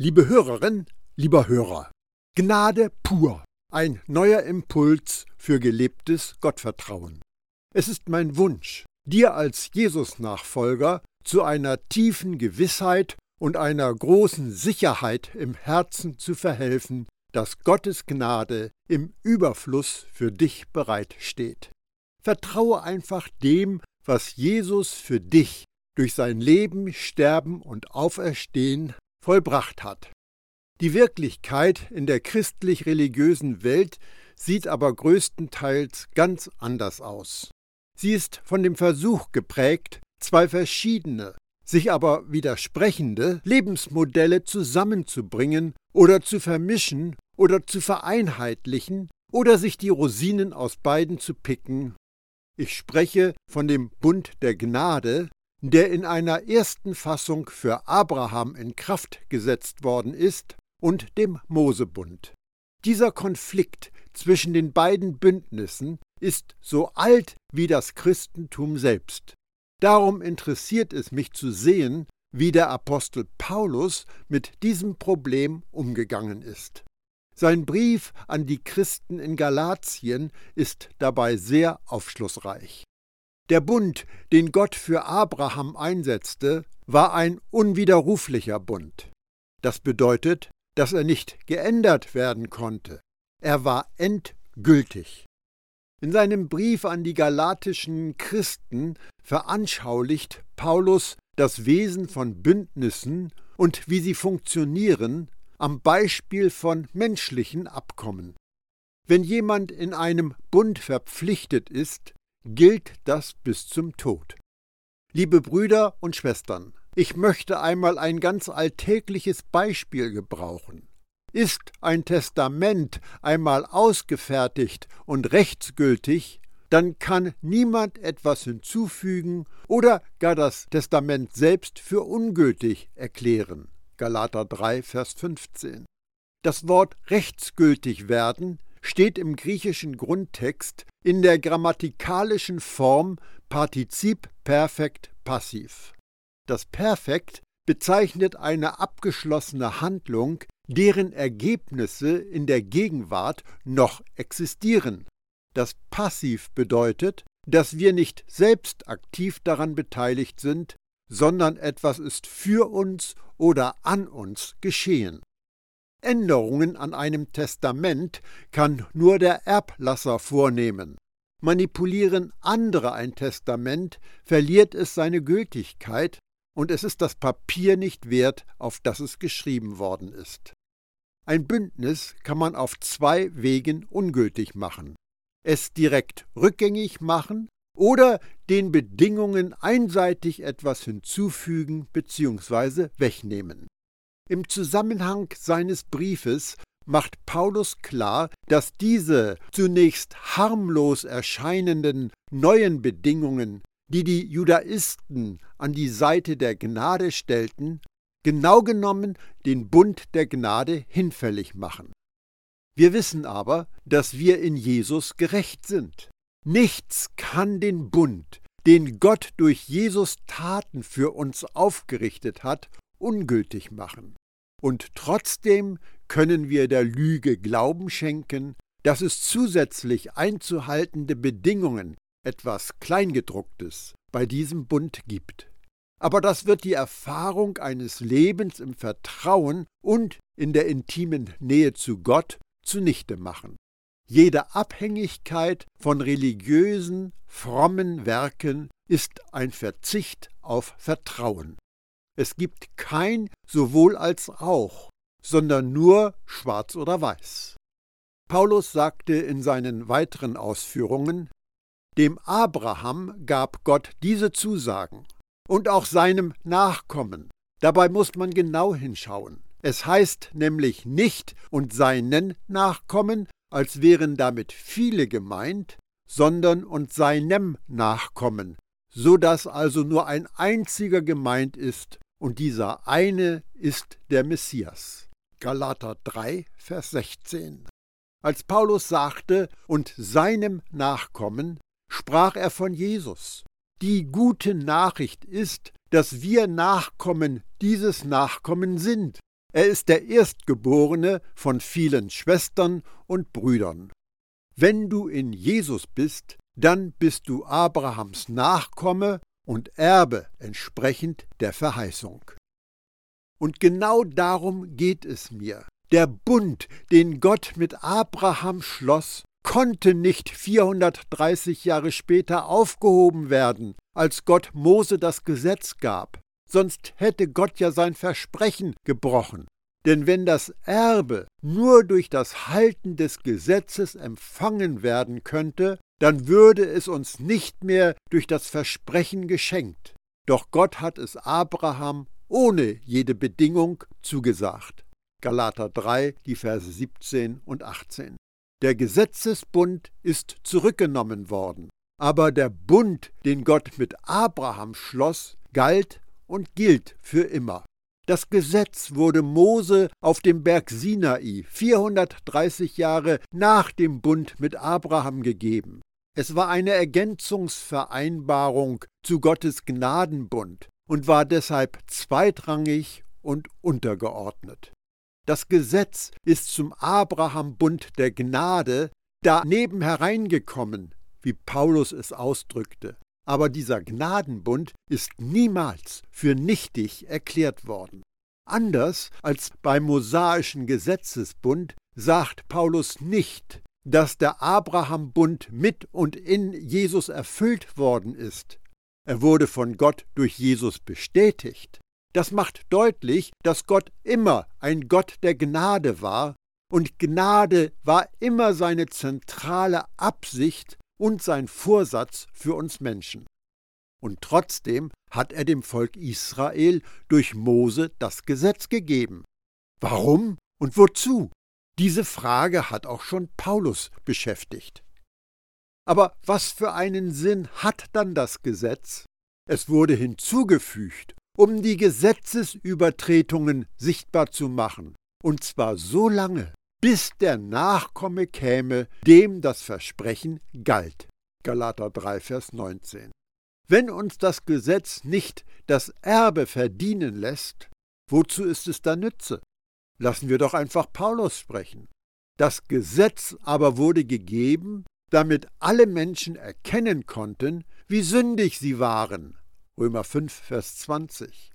Liebe Hörerin, lieber Hörer, Gnade pur, ein neuer Impuls für gelebtes Gottvertrauen. Es ist mein Wunsch, dir als Jesus-Nachfolger zu einer tiefen Gewissheit und einer großen Sicherheit im Herzen zu verhelfen, dass Gottes Gnade im Überfluss für dich bereitsteht. Vertraue einfach dem, was Jesus für dich durch sein Leben, Sterben und Auferstehen vollbracht hat. Die Wirklichkeit in der christlich-religiösen Welt sieht aber größtenteils ganz anders aus. Sie ist von dem Versuch geprägt, zwei verschiedene, sich aber widersprechende Lebensmodelle zusammenzubringen oder zu vermischen oder zu vereinheitlichen oder sich die Rosinen aus beiden zu picken. Ich spreche von dem Bund der Gnade, der in einer ersten Fassung für Abraham in Kraft gesetzt worden ist, und dem Mosebund. Dieser Konflikt zwischen den beiden Bündnissen ist so alt wie das Christentum selbst. Darum interessiert es mich zu sehen, wie der Apostel Paulus mit diesem Problem umgegangen ist. Sein Brief an die Christen in Galatien ist dabei sehr aufschlussreich. Der Bund, den Gott für Abraham einsetzte, war ein unwiderruflicher Bund. Das bedeutet, dass er nicht geändert werden konnte. Er war endgültig. In seinem Brief an die galatischen Christen veranschaulicht Paulus das Wesen von Bündnissen und wie sie funktionieren am Beispiel von menschlichen Abkommen. Wenn jemand in einem Bund verpflichtet ist, gilt das bis zum Tod. Liebe Brüder und Schwestern, ich möchte einmal ein ganz alltägliches Beispiel gebrauchen. Ist ein Testament einmal ausgefertigt und rechtsgültig, dann kann niemand etwas hinzufügen oder gar das Testament selbst für ungültig erklären. Galater 3, Vers 15. Das Wort rechtsgültig werden steht im griechischen Grundtext in der grammatikalischen Form Partizip Perfekt Passiv. Das Perfekt bezeichnet eine abgeschlossene Handlung, deren Ergebnisse in der Gegenwart noch existieren. Das Passiv bedeutet, dass wir nicht selbst aktiv daran beteiligt sind, sondern etwas ist für uns oder an uns geschehen. Änderungen an einem Testament kann nur der Erblasser vornehmen. Manipulieren andere ein Testament, verliert es seine Gültigkeit und es ist das Papier nicht wert, auf das es geschrieben worden ist. Ein Bündnis kann man auf zwei Wegen ungültig machen. Es direkt rückgängig machen oder den Bedingungen einseitig etwas hinzufügen bzw. wegnehmen. Im Zusammenhang seines Briefes macht Paulus klar, dass diese zunächst harmlos erscheinenden neuen Bedingungen, die die Judaisten an die Seite der Gnade stellten, genau genommen den Bund der Gnade hinfällig machen. Wir wissen aber, dass wir in Jesus gerecht sind. Nichts kann den Bund, den Gott durch Jesus Taten für uns aufgerichtet hat, ungültig machen. Und trotzdem können wir der Lüge Glauben schenken, dass es zusätzlich einzuhaltende Bedingungen, etwas Kleingedrucktes, bei diesem Bund gibt. Aber das wird die Erfahrung eines Lebens im Vertrauen und in der intimen Nähe zu Gott zunichte machen. Jede Abhängigkeit von religiösen, frommen Werken ist ein Verzicht auf Vertrauen. Es gibt kein sowohl als auch, sondern nur schwarz oder weiß. Paulus sagte in seinen weiteren Ausführungen, dem Abraham gab Gott diese Zusagen und auch seinem Nachkommen. Dabei muss man genau hinschauen. Es heißt nämlich nicht und seinen Nachkommen, als wären damit viele gemeint, sondern und seinem Nachkommen, so dass also nur ein einziger gemeint ist, und dieser eine ist der Messias. Galater 3, Vers 16. Als Paulus sagte, und seinem Nachkommen, sprach er von Jesus. Die gute Nachricht ist, dass wir Nachkommen dieses Nachkommen sind. Er ist der Erstgeborene von vielen Schwestern und Brüdern. Wenn du in Jesus bist, dann bist du Abrahams Nachkomme und Erbe entsprechend der Verheißung. Und genau darum geht es mir. Der Bund, den Gott mit Abraham schloss, konnte nicht 430 Jahre später aufgehoben werden, als Gott Mose das Gesetz gab. Sonst hätte Gott ja sein Versprechen gebrochen. Denn wenn das Erbe nur durch das Halten des Gesetzes empfangen werden könnte, dann würde es uns nicht mehr durch das Versprechen geschenkt. Doch Gott hat es Abraham ohne jede Bedingung zugesagt. Galater 3, die Verse 17 und 18. Der Gesetzesbund ist zurückgenommen worden, aber der Bund, den Gott mit Abraham schloss, galt und gilt für immer. Das Gesetz wurde Mose auf dem Berg Sinai 430 Jahre nach dem Bund mit Abraham gegeben. Es war eine Ergänzungsvereinbarung zu Gottes Gnadenbund und war deshalb zweitrangig und untergeordnet. Das Gesetz ist zum Abraham-Bund der Gnade daneben hereingekommen, wie Paulus es ausdrückte. Aber dieser Gnadenbund ist niemals für nichtig erklärt worden. Anders als beim mosaischen Gesetzesbund sagt Paulus nicht, dass der Abraham-Bund mit und in Jesus erfüllt worden ist. Er wurde von Gott durch Jesus bestätigt. Das macht deutlich, dass Gott immer ein Gott der Gnade war und Gnade war immer seine zentrale Absicht und sein Vorsatz für uns Menschen. Und trotzdem hat er dem Volk Israel durch Mose das Gesetz gegeben. Warum und wozu? Diese Frage hat auch schon Paulus beschäftigt. Aber was für einen Sinn hat dann das Gesetz? Es wurde hinzugefügt, um die Gesetzesübertretungen sichtbar zu machen, und zwar so lange, bis der Nachkomme käme, dem das Versprechen galt. Galater 3, Vers 19. Wenn uns das Gesetz nicht das Erbe verdienen lässt, wozu ist es da Nütze? Lassen wir doch einfach Paulus sprechen. Das Gesetz aber wurde gegeben, damit alle Menschen erkennen konnten, wie sündig sie waren Römer 5, Vers 20.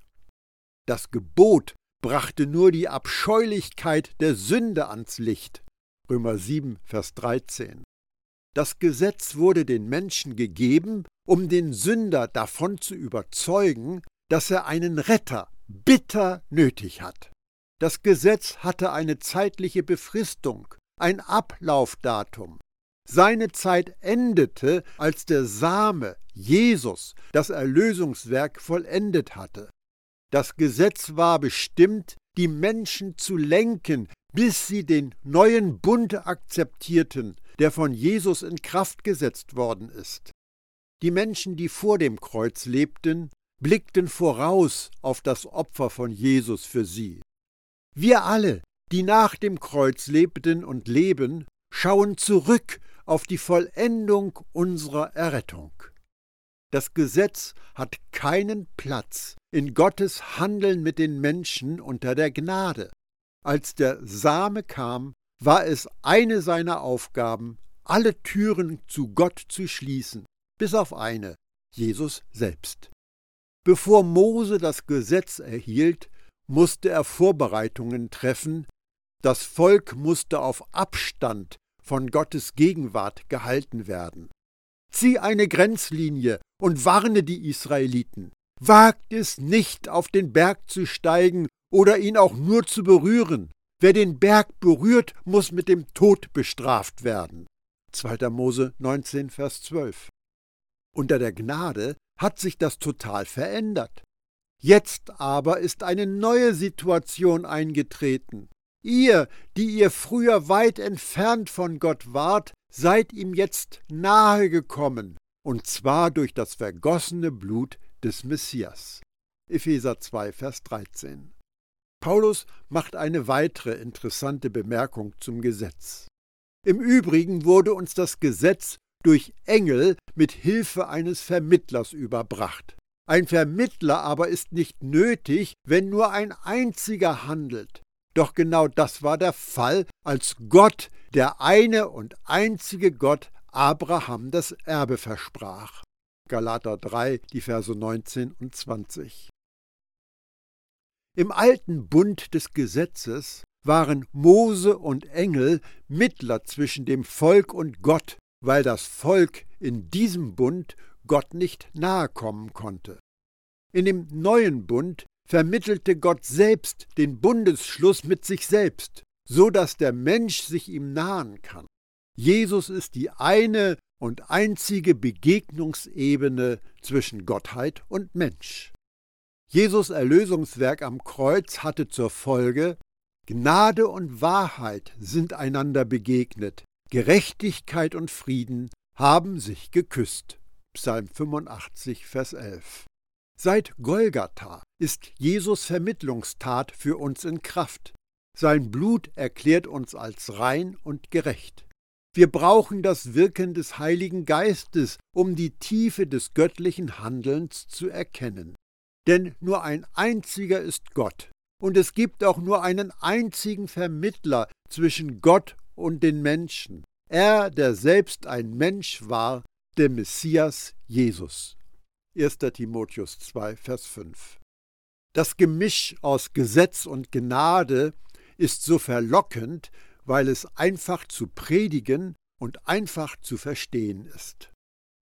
Das Gebot brachte nur die Abscheulichkeit der Sünde ans Licht. Römer 7, Vers 13. Das Gesetz wurde den Menschen gegeben, um den Sünder davon zu überzeugen, dass er einen Retter bitter nötig hat. Das Gesetz hatte eine zeitliche Befristung, ein Ablaufdatum. Seine Zeit endete, als der Same, Jesus, das Erlösungswerk vollendet hatte. Das Gesetz war bestimmt, die Menschen zu lenken, bis sie den neuen Bund akzeptierten, der von Jesus in Kraft gesetzt worden ist. Die Menschen, die vor dem Kreuz lebten, blickten voraus auf das Opfer von Jesus für sie. Wir alle, die nach dem Kreuz lebten und leben, schauen zurück auf die Vollendung unserer Errettung. Das Gesetz hat keinen Platz in Gottes Handeln mit den Menschen unter der Gnade. Als der Same kam, war es eine seiner Aufgaben, alle Türen zu Gott zu schließen, bis auf eine, Jesus selbst. Bevor Mose das Gesetz erhielt, musste er Vorbereitungen treffen, das Volk musste auf Abstand von Gottes Gegenwart gehalten werden. Zieh eine Grenzlinie und warne die Israeliten. Wagt es nicht, auf den Berg zu steigen oder ihn auch nur zu berühren. Wer den Berg berührt, muss mit dem Tod bestraft werden. 2. Mose 19, Vers 12. Unter der Gnade hat sich das total verändert. Jetzt aber ist eine neue Situation eingetreten. Ihr, die ihr früher weit entfernt von Gott wart, seid ihm jetzt nahe gekommen, und zwar durch das vergossene Blut des Messias. Epheser 2, Vers 13. Paulus macht eine weitere interessante Bemerkung zum Gesetz. Im Übrigen wurde uns das Gesetz durch Engel mit Hilfe eines Vermittlers überbracht. Ein Vermittler aber ist nicht nötig, wenn nur ein einziger handelt. Doch genau das war der Fall, als Gott, der eine und einzige Gott, Abraham das Erbe versprach. Galater 3, die Verse 19 und 20. Im alten Bund des Gesetzes waren Mose und Engel Mittler zwischen dem Volk und Gott, weil das Volk in diesem Bund Gott nicht nahe kommen konnte. In dem neuen Bund vermittelte Gott selbst den Bundesschluss mit sich selbst, so dass der Mensch sich ihm nahen kann. Jesus ist die eine und einzige Begegnungsebene zwischen Gottheit und Mensch. Jesus Erlösungswerk am Kreuz hatte zur Folge, Gnade und Wahrheit sind einander begegnet, Gerechtigkeit und Frieden haben sich geküsst. Psalm 85, Vers 11. Seit Golgatha ist Jesus Vermittlungstat für uns in Kraft. Sein Blut erklärt uns als rein und gerecht. Wir brauchen das Wirken des Heiligen Geistes, um die Tiefe des göttlichen Handelns zu erkennen. Denn nur ein einziger ist Gott, und es gibt auch nur einen einzigen Vermittler zwischen Gott und den Menschen, er, der selbst ein Mensch war, der Messias Jesus. 1. Timotheus 2, Vers 5. Das Gemisch aus Gesetz und Gnade ist so verlockend, weil es einfach zu predigen und einfach zu verstehen ist.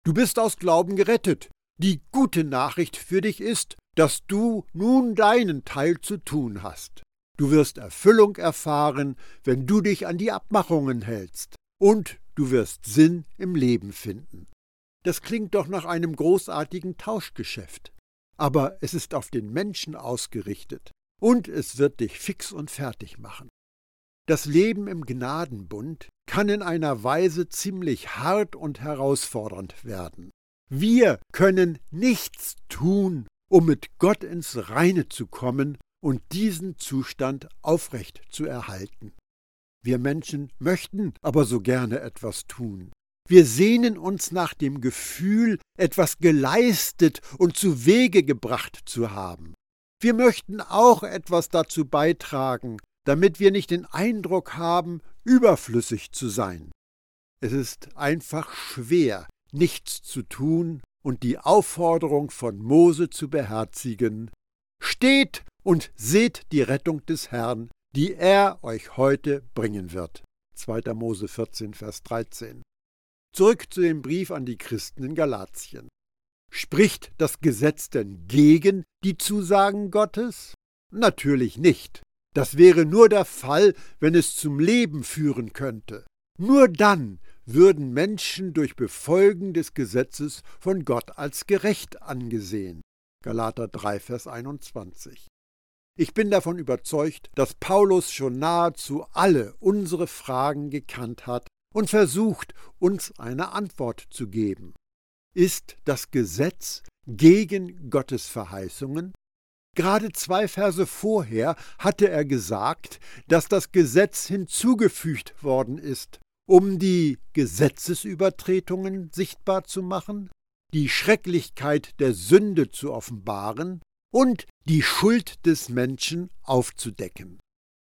Du bist aus Glauben gerettet. Die gute Nachricht für dich ist, dass du nun deinen Teil zu tun hast. Du wirst Erfüllung erfahren, wenn du dich an die Abmachungen hältst, und du wirst Sinn im Leben finden. Das klingt doch nach einem großartigen Tauschgeschäft. Aber es ist auf den Menschen ausgerichtet, und es wird dich fix und fertig machen. Das Leben im Gnadenbund kann in einer Weise ziemlich hart und herausfordernd werden. Wir können nichts tun, um mit Gott ins Reine zu kommen und diesen Zustand aufrecht zu erhalten. Wir Menschen möchten aber so gerne etwas tun. Wir sehnen uns nach dem Gefühl, etwas geleistet und zu Wege gebracht zu haben. Wir möchten auch etwas dazu beitragen, damit wir nicht den Eindruck haben, überflüssig zu sein. Es ist einfach schwer, nichts zu tun und die Aufforderung von Mose zu beherzigen, Steht und seht die Rettung des Herrn, die er euch heute bringen wird. 2. Mose 14, Vers 13. Zurück zu dem Brief an die Christen in Galatien. Spricht das Gesetz denn gegen die Zusagen Gottes? Natürlich nicht. Das wäre nur der Fall, wenn es zum Leben führen könnte. Nur dann würden Menschen durch Befolgen des Gesetzes von Gott als gerecht angesehen. Galater 3, Vers 21. Ich bin davon überzeugt, dass Paulus schon nahezu alle unsere Fragen gekannt hat und versucht, uns eine Antwort zu geben. Ist das Gesetz gegen Gottes Verheißungen? Gerade zwei Verse vorher hatte er gesagt, dass das Gesetz hinzugefügt worden ist, um die Gesetzesübertretungen sichtbar zu machen, die Schrecklichkeit der Sünde zu offenbaren und die Schuld des Menschen aufzudecken.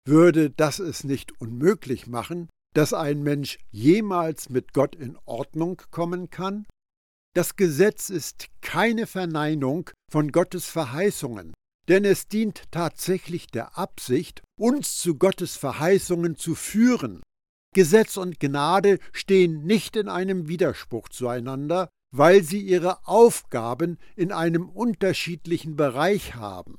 Würde das es nicht unmöglich machen, dass ein Mensch jemals mit Gott in Ordnung kommen kann? Das Gesetz ist keine Verneinung von Gottes Verheißungen, denn es dient tatsächlich der Absicht, uns zu Gottes Verheißungen zu führen Gesetz und Gnade stehen nicht in einem Widerspruch zueinander, weil sie ihre Aufgaben in einem unterschiedlichen Bereich haben.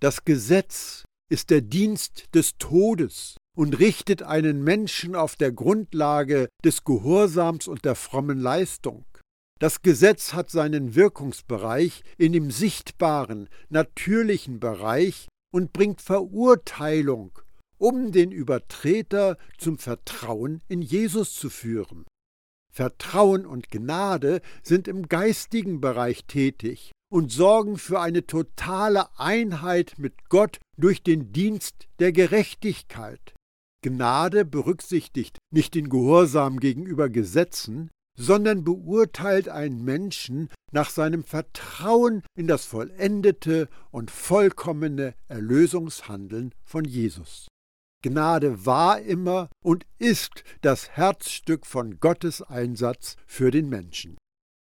Das Gesetz ist der Dienst des Todes und richtet einen Menschen auf der Grundlage des Gehorsams und der frommen Leistung. Das Gesetz hat seinen Wirkungsbereich in dem sichtbaren, natürlichen Bereich und bringt Verurteilung um den Übertreter zum Vertrauen in Jesus zu führen. Vertrauen und Gnade sind im geistigen Bereich tätig und sorgen für eine totale Einheit mit Gott durch den Dienst der Gerechtigkeit. Gnade berücksichtigt nicht den Gehorsam gegenüber Gesetzen, sondern beurteilt einen Menschen nach seinem Vertrauen in das vollendete und vollkommene Erlösungshandeln von Jesus. Gnade war immer und ist das Herzstück von Gottes Einsatz für den Menschen.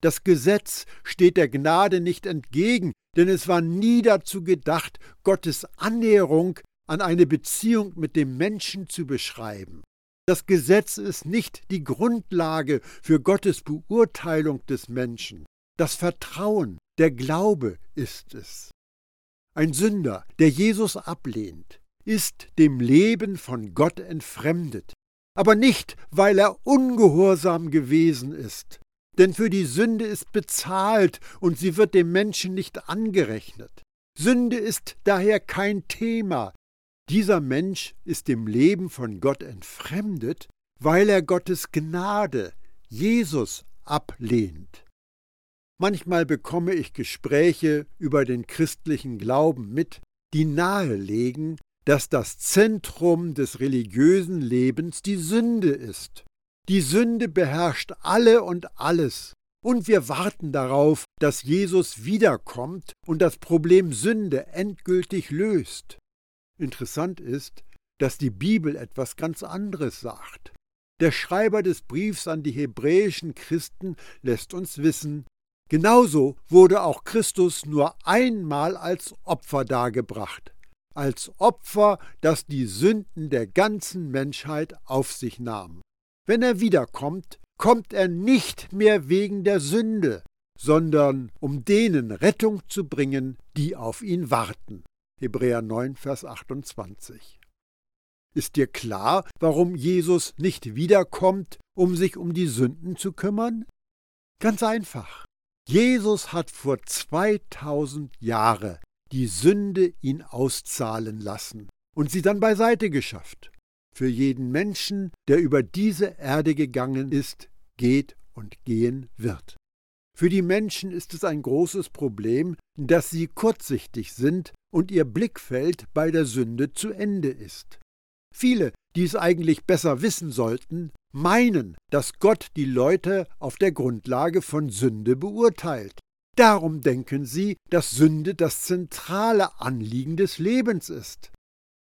Das Gesetz steht der Gnade nicht entgegen, denn es war nie dazu gedacht, Gottes Annäherung an eine Beziehung mit dem Menschen zu beschreiben. Das Gesetz ist nicht die Grundlage für Gottes Beurteilung des Menschen. Das Vertrauen, der Glaube ist es. Ein Sünder, der Jesus ablehnt, ist dem Leben von Gott entfremdet, aber nicht, weil er ungehorsam gewesen ist, denn für die Sünde ist bezahlt und sie wird dem Menschen nicht angerechnet. Sünde ist daher kein Thema. Dieser Mensch ist dem Leben von Gott entfremdet, weil er Gottes Gnade, Jesus, ablehnt. Manchmal bekomme ich Gespräche über den christlichen Glauben mit, die nahelegen, dass das Zentrum des religiösen Lebens die Sünde ist. Die Sünde beherrscht alle und alles, und wir warten darauf, dass Jesus wiederkommt und das Problem Sünde endgültig löst. Interessant ist, dass die Bibel etwas ganz anderes sagt. Der Schreiber des Briefs an die hebräischen Christen lässt uns wissen, genauso wurde auch Christus nur einmal als Opfer dargebracht, als Opfer, das die Sünden der ganzen Menschheit auf sich nahm. Wenn er wiederkommt, kommt er nicht mehr wegen der Sünde, sondern um denen Rettung zu bringen, die auf ihn warten. Hebräer 9, Vers 28. Ist dir klar, warum Jesus nicht wiederkommt, um sich um die Sünden zu kümmern? Ganz einfach. Jesus hat vor 2000 Jahren die Sünde ihn auszahlen lassen und sie dann beiseite geschafft für jeden Menschen, der über diese Erde gegangen ist, geht und gehen wird. Für die Menschen ist es ein großes Problem, dass sie kurzsichtig sind und ihr Blickfeld bei der Sünde zu Ende ist. Viele, die es eigentlich besser wissen sollten, meinen, dass Gott die Leute auf der Grundlage von Sünde beurteilt. Darum denken sie, dass Sünde das zentrale Anliegen des Lebens ist.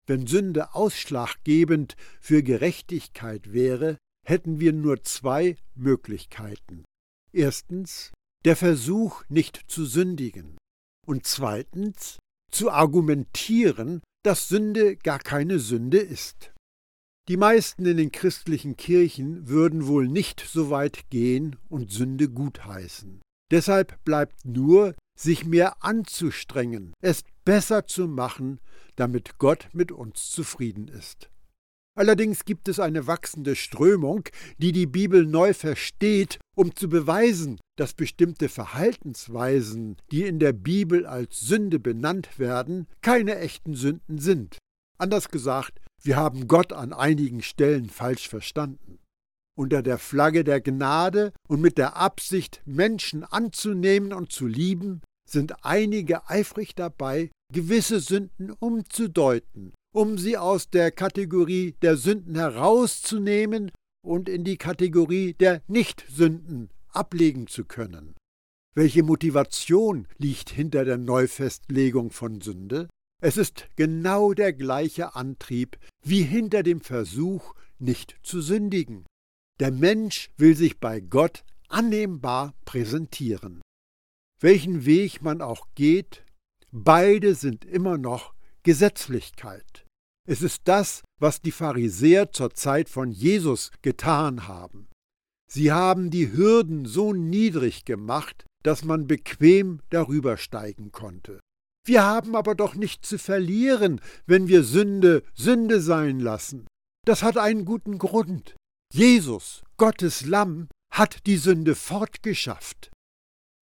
Wenn Sünde ausschlaggebend für Gerechtigkeit wäre, hätten wir nur zwei Möglichkeiten. Erstens der Versuch, nicht zu sündigen. Und zweitens zu argumentieren, dass Sünde gar keine Sünde ist. Die meisten in den christlichen Kirchen würden wohl nicht so weit gehen und Sünde gutheißen. Deshalb bleibt nur, sich mehr anzustrengen, es besser zu machen, damit Gott mit uns zufrieden ist. Allerdings gibt es eine wachsende Strömung, die die Bibel neu versteht, um zu beweisen, dass bestimmte Verhaltensweisen, die in der Bibel als Sünde benannt werden, keine echten Sünden sind. Anders gesagt, wir haben Gott an einigen Stellen falsch verstanden. Unter der Flagge der Gnade und mit der Absicht, Menschen anzunehmen und zu lieben, sind einige eifrig dabei, gewisse Sünden umzudeuten, um sie aus der Kategorie der Sünden herauszunehmen und in die Kategorie der Nichtsünden ablegen zu können. Welche Motivation liegt hinter der Neufestlegung von Sünde? Es ist genau der gleiche Antrieb wie hinter dem Versuch, nicht zu sündigen. Der Mensch will sich bei Gott annehmbar präsentieren. Welchen Weg man auch geht, beide sind immer noch Gesetzlichkeit. Es ist das, was die Pharisäer zur Zeit von Jesus getan haben. Sie haben die Hürden so niedrig gemacht, dass man bequem darüber steigen konnte. Wir haben aber doch nichts zu verlieren, wenn wir Sünde Sünde sein lassen. Das hat einen guten Grund. Jesus, Gottes Lamm, hat die Sünde fortgeschafft.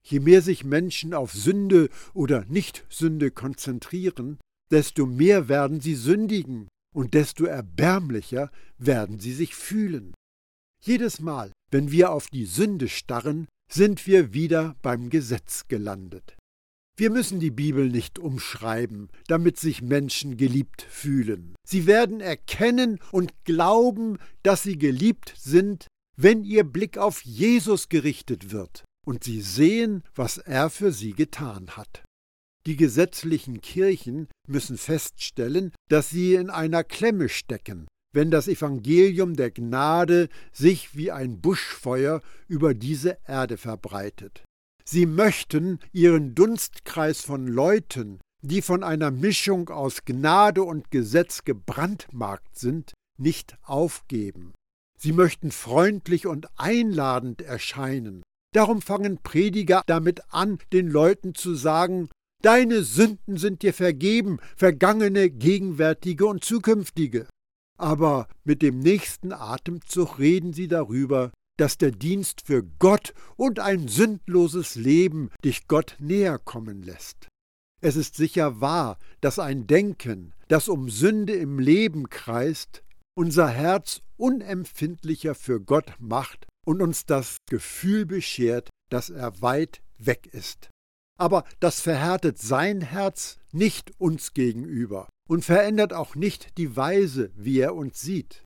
Je mehr sich Menschen auf Sünde oder Nichtsünde konzentrieren, desto mehr werden sie sündigen und desto erbärmlicher werden sie sich fühlen. Jedes Mal, wenn wir auf die Sünde starren, sind wir wieder beim Gesetz gelandet. Wir müssen die Bibel nicht umschreiben, damit sich Menschen geliebt fühlen. Sie werden erkennen und glauben, dass sie geliebt sind, wenn ihr Blick auf Jesus gerichtet wird und sie sehen, was er für sie getan hat. Die gesetzlichen Kirchen müssen feststellen, dass sie in einer Klemme stecken, wenn das Evangelium der Gnade sich wie ein Buschfeuer über diese Erde verbreitet. Sie möchten ihren Dunstkreis von Leuten, die von einer Mischung aus Gnade und Gesetz gebrandmarkt sind, nicht aufgeben. Sie möchten freundlich und einladend erscheinen. Darum fangen Prediger damit an, den Leuten zu sagen, Deine Sünden sind dir vergeben, vergangene, gegenwärtige und zukünftige. Aber mit dem nächsten Atemzug reden sie darüber, dass der Dienst für Gott und ein sündloses Leben dich Gott näher kommen lässt. Es ist sicher wahr, dass ein Denken, das um Sünde im Leben kreist, unser Herz unempfindlicher für Gott macht und uns das Gefühl beschert, dass er weit weg ist. Aber das verhärtet sein Herz nicht uns gegenüber und verändert auch nicht die Weise, wie er uns sieht.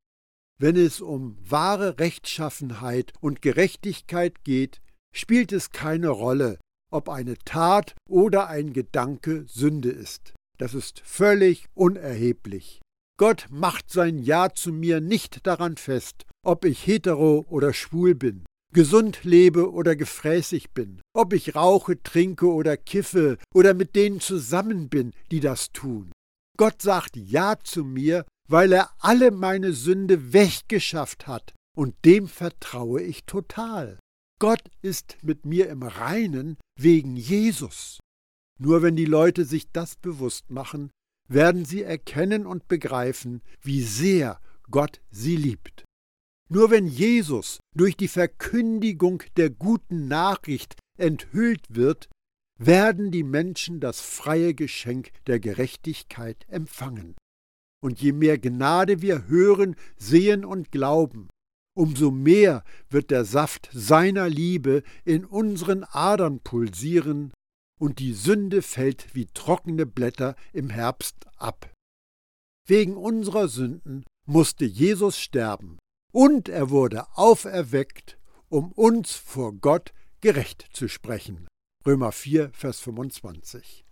Wenn es um wahre Rechtschaffenheit und Gerechtigkeit geht, spielt es keine Rolle, ob eine Tat oder ein Gedanke Sünde ist. Das ist völlig unerheblich. Gott macht sein Ja zu mir nicht daran fest, ob ich hetero oder schwul bin gesund lebe oder gefräßig bin, ob ich rauche, trinke oder kiffe oder mit denen zusammen bin, die das tun. Gott sagt Ja zu mir, weil er alle meine Sünde weggeschafft hat, und dem vertraue ich total. Gott ist mit mir im Reinen wegen Jesus. Nur wenn die Leute sich das bewusst machen, werden sie erkennen und begreifen, wie sehr Gott sie liebt. Nur wenn Jesus durch die Verkündigung der guten Nachricht enthüllt wird, werden die Menschen das freie Geschenk der Gerechtigkeit empfangen. Und je mehr Gnade wir hören, sehen und glauben, umso mehr wird der Saft seiner Liebe in unseren Adern pulsieren, und die Sünde fällt wie trockene Blätter im Herbst ab. Wegen unserer Sünden musste Jesus sterben, und er wurde auferweckt, um uns vor Gott gerecht zu sprechen. Römer 4, Vers 25.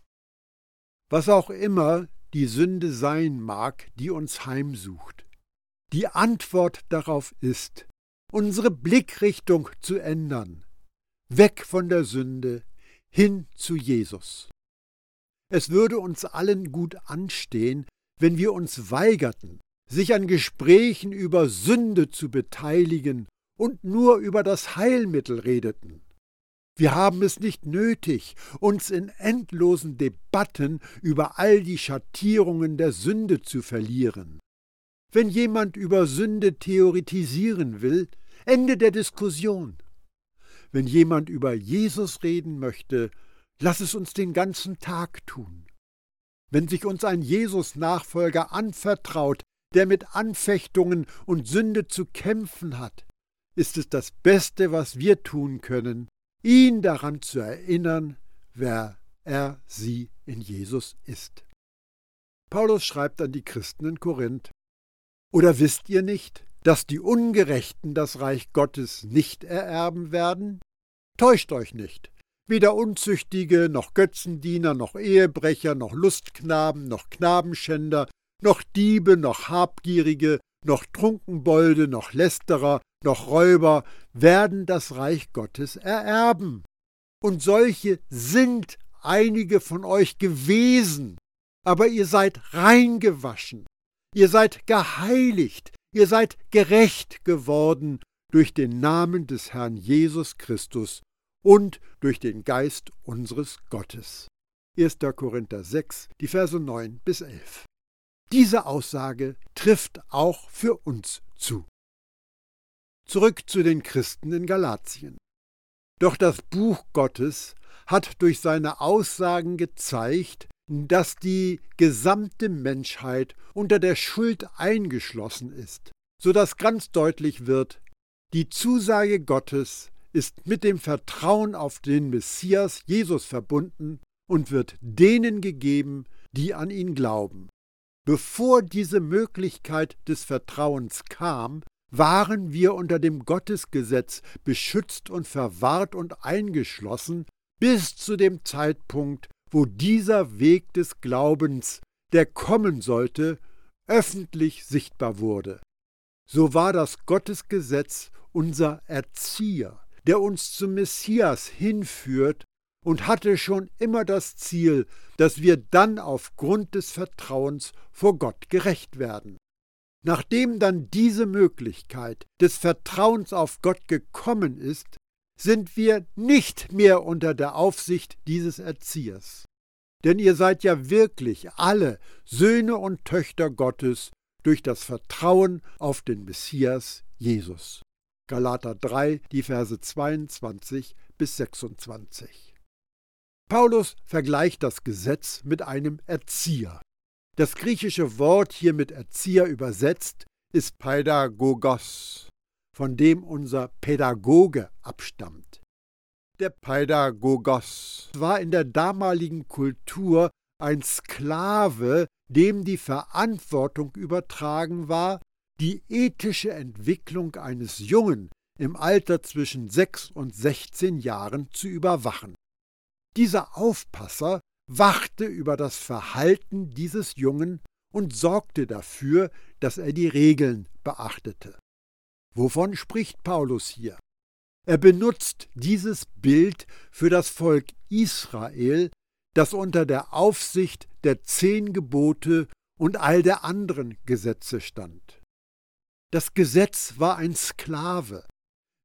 Was auch immer die Sünde sein mag, die uns heimsucht. Die Antwort darauf ist, unsere Blickrichtung zu ändern, weg von der Sünde hin zu Jesus. Es würde uns allen gut anstehen, wenn wir uns weigerten, sich an Gesprächen über Sünde zu beteiligen und nur über das Heilmittel redeten. Wir haben es nicht nötig, uns in endlosen Debatten über all die Schattierungen der Sünde zu verlieren. Wenn jemand über Sünde theoretisieren will, Ende der Diskussion. Wenn jemand über Jesus reden möchte, lass es uns den ganzen Tag tun. Wenn sich uns ein Jesus-Nachfolger anvertraut, der mit Anfechtungen und Sünde zu kämpfen hat, ist es das Beste, was wir tun können, ihn daran zu erinnern, wer er sie in Jesus ist. Paulus schreibt an die Christen in Korinth, Oder wisst ihr nicht, dass die Ungerechten das Reich Gottes nicht ererben werden? Täuscht euch nicht. Weder Unzüchtige, noch Götzendiener, noch Ehebrecher, noch Lustknaben, noch Knabenschänder, noch Diebe, noch Habgierige, noch Trunkenbolde, noch Lästerer, noch Räuber werden das Reich Gottes ererben. Und solche sind einige von euch gewesen, aber ihr seid reingewaschen, ihr seid geheiligt, ihr seid gerecht geworden durch den Namen des Herrn Jesus Christus und durch den Geist unseres Gottes. 1. Korinther 6, die Verse 9 bis 11. Diese Aussage trifft auch für uns zu. Zurück zu den Christen in Galatien. Doch das Buch Gottes hat durch seine Aussagen gezeigt, dass die gesamte Menschheit unter der Schuld eingeschlossen ist, so dass ganz deutlich wird, die Zusage Gottes ist mit dem Vertrauen auf den Messias Jesus verbunden und wird denen gegeben, die an ihn glauben. Bevor diese Möglichkeit des Vertrauens kam, waren wir unter dem Gottesgesetz beschützt und verwahrt und eingeschlossen bis zu dem Zeitpunkt, wo dieser Weg des Glaubens, der kommen sollte, öffentlich sichtbar wurde. So war das Gottesgesetz unser Erzieher, der uns zum Messias hinführt und hatte schon immer das Ziel, dass wir dann aufgrund des Vertrauens vor Gott gerecht werden. Nachdem dann diese Möglichkeit des Vertrauens auf Gott gekommen ist, sind wir nicht mehr unter der Aufsicht dieses Erziehers. Denn ihr seid ja wirklich alle Söhne und Töchter Gottes durch das Vertrauen auf den Messias Jesus. Galater 3, die Verse 22 bis 26. Paulus vergleicht das Gesetz mit einem Erzieher. Das griechische Wort hier mit Erzieher übersetzt ist Pädagogos, von dem unser Pädagoge abstammt. Der Pädagogos war in der damaligen Kultur ein Sklave, dem die Verantwortung übertragen war, die ethische Entwicklung eines Jungen im Alter zwischen sechs und sechzehn Jahren zu überwachen. Dieser Aufpasser wachte über das Verhalten dieses Jungen und sorgte dafür, dass er die Regeln beachtete. Wovon spricht Paulus hier? Er benutzt dieses Bild für das Volk Israel, das unter der Aufsicht der zehn Gebote und all der anderen Gesetze stand. Das Gesetz war ein Sklave,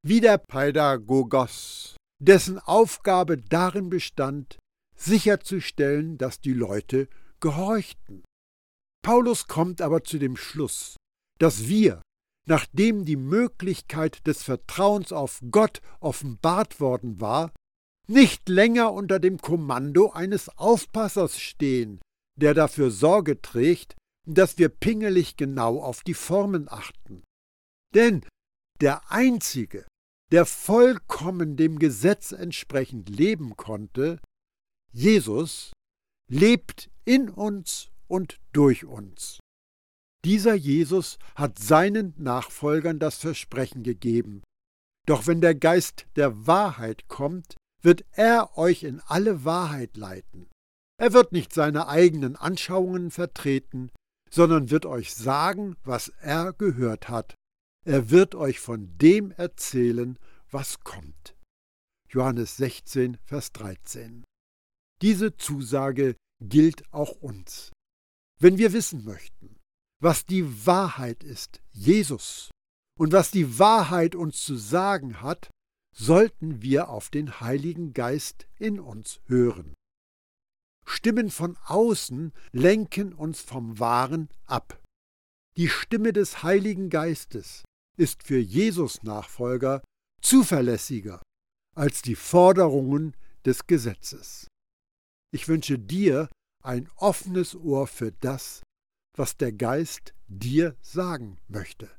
wie der Pädagogos, dessen Aufgabe darin bestand, sicherzustellen, dass die Leute gehorchten. Paulus kommt aber zu dem Schluss, dass wir, nachdem die Möglichkeit des Vertrauens auf Gott offenbart worden war, nicht länger unter dem Kommando eines Aufpassers stehen, der dafür Sorge trägt, dass wir pingelig genau auf die Formen achten. Denn der Einzige, der vollkommen dem Gesetz entsprechend leben konnte, Jesus lebt in uns und durch uns. Dieser Jesus hat seinen Nachfolgern das Versprechen gegeben. Doch wenn der Geist der Wahrheit kommt, wird er euch in alle Wahrheit leiten. Er wird nicht seine eigenen Anschauungen vertreten, sondern wird euch sagen, was er gehört hat. Er wird euch von dem erzählen, was kommt. Johannes 16, Vers 13. Diese Zusage gilt auch uns. Wenn wir wissen möchten, was die Wahrheit ist, Jesus, und was die Wahrheit uns zu sagen hat, sollten wir auf den Heiligen Geist in uns hören. Stimmen von außen lenken uns vom Wahren ab. Die Stimme des Heiligen Geistes ist für Jesus Nachfolger zuverlässiger als die Forderungen des Gesetzes. Ich wünsche dir ein offenes Ohr für das, was der Geist dir sagen möchte.